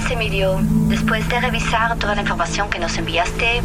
buenas, Emilio. Después de revisar toda la información que nos enviaste,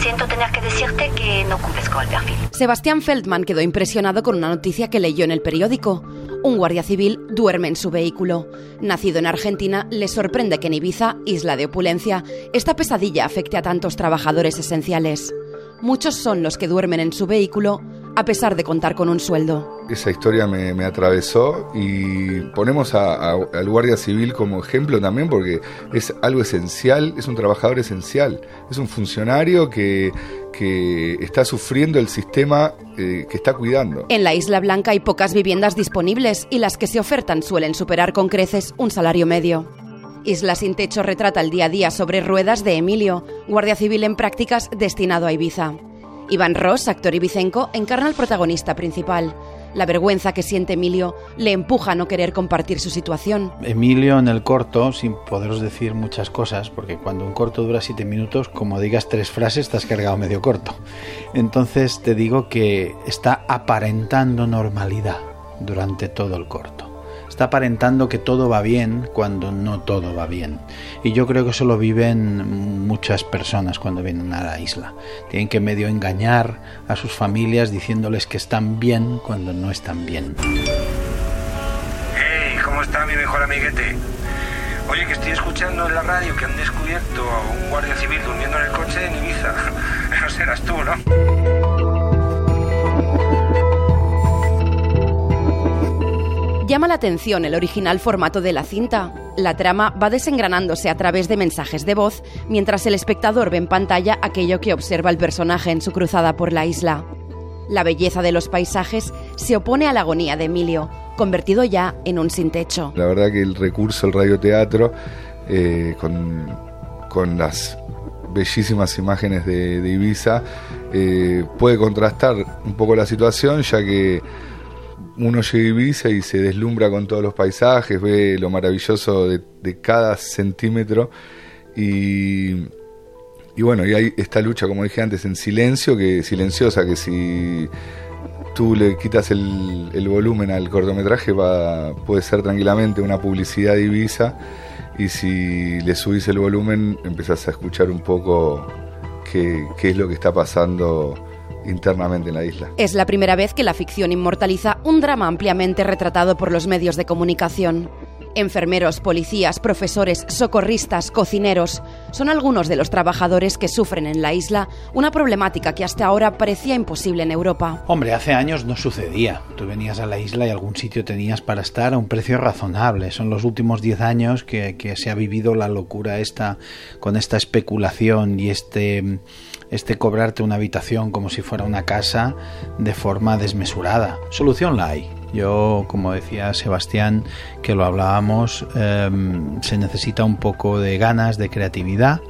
siento tener que decirte que no cumples con el perfil. Sebastián Feldman quedó impresionado con una noticia que leyó en el periódico. Un guardia civil duerme en su vehículo. Nacido en Argentina, le sorprende que en Ibiza, isla de opulencia, esta pesadilla afecte a tantos trabajadores esenciales. Muchos son los que duermen en su vehículo a pesar de contar con un sueldo. Esa historia me, atravesó y ponemos al guardia civil como ejemplo también porque es algo esencial, es un trabajador esencial, es un funcionario que, que está sufriendo el sistema eh, que está cuidando. En la Isla Blanca hay pocas viviendas disponibles y las que se ofertan suelen superar con creces un salario medio. Isla sin techo retrata el día a día sobre ruedas de Emilio, guardia civil en prácticas destinado a Ibiza. Iván Ross, actor ibicenco, encarna al protagonista principal. La vergüenza que siente Emilio le empuja a no querer compartir su situación. Emilio en el corto, sin poderos decir muchas cosas, porque cuando un corto dura siete minutos, como digas tres frases, has cargado medio corto. Entonces te digo que está aparentando normalidad durante todo el corto está aparentando que todo va bien cuando no todo va bien. Y yo creo que eso lo viven muchas personas cuando vienen a la isla. Tienen que medio engañar a sus familias diciéndoles que están bien cuando no están bien. Hey, ¿cómo está mi mejor amiguete? Oye, que estoy escuchando en la radio que han descubierto a un guardia civil durmiendo en el coche en Ibiza. No serás tú, ¿no? Llama la atención el original formato de la cinta. La trama va desengranándose a través de mensajes de voz mientras el espectador ve en pantalla aquello que observa el personaje en su cruzada por la isla. La belleza de los paisajes se opone a la agonía de Emilio, convertido ya en un sin techo. La verdad que el recurso, el radioteatro, eh, con, las bellísimas imágenes de, Ibiza, eh, puede contrastar un poco la situación, ya que uno llega a Ibiza y se deslumbra con todos los paisajes, ve lo maravilloso de, cada centímetro y, y, bueno, y hay esta lucha, como dije antes, en silencio, que silenciosa, que si tú le quitas el, volumen al cortometraje va, puede ser tranquilamente una publicidad de Ibiza y si le subís el volumen empezás a escuchar un poco qué es lo que está pasando internamente en la isla. Es la primera vez que la ficción inmortaliza un drama ampliamente retratado por los medios de comunicación. Enfermeros, policías, profesores, socorristas, cocineros son algunos de los trabajadores que sufren en la isla una problemática que hasta ahora parecía imposible en Europa. Hombre, hace años no sucedía. Tú venías a la isla y algún sitio tenías para estar a un precio razonable. Son los últimos 10 años que, se ha vivido la locura esta con esta especulación y este este cobrarte una habitación como si fuera una casa de forma desmesurada. Solución la hay. Yo, como decía Sebastián, que lo hablábamos, em, se necesita un poco de ganas, de creatividad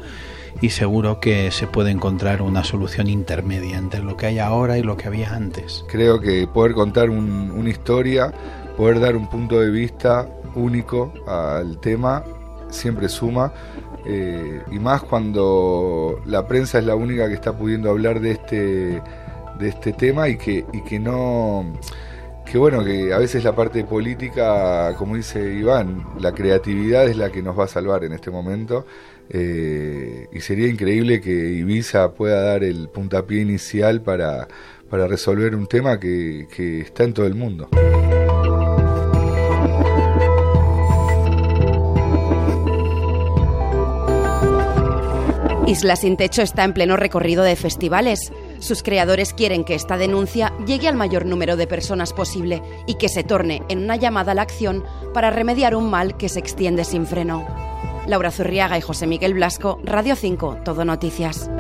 y seguro que se puede encontrar una solución intermedia entre lo que hay ahora y lo que había antes. Creo que poder contar una historia, poder dar un punto de vista único al tema, siempre suma eh, y más cuando la prensa es la única que está pudiendo hablar de este, de este tema y que, y que no que bueno, que a veces la parte política, como dice Iván, la creatividad es la que nos va a salvar en este momento. Eh, y sería increíble que Ibiza pueda dar el puntapié inicial para, para resolver un tema que, que está en todo el mundo. Isla sin Techo está en pleno recorrido de festivales. Sus creadores quieren que esta denuncia llegue al mayor número de personas posible y que se torne en una llamada a la acción para remediar un mal que se extiende sin freno. Laura Zurriaga y José Miguel Blasco, Radio 5, Todo Noticias.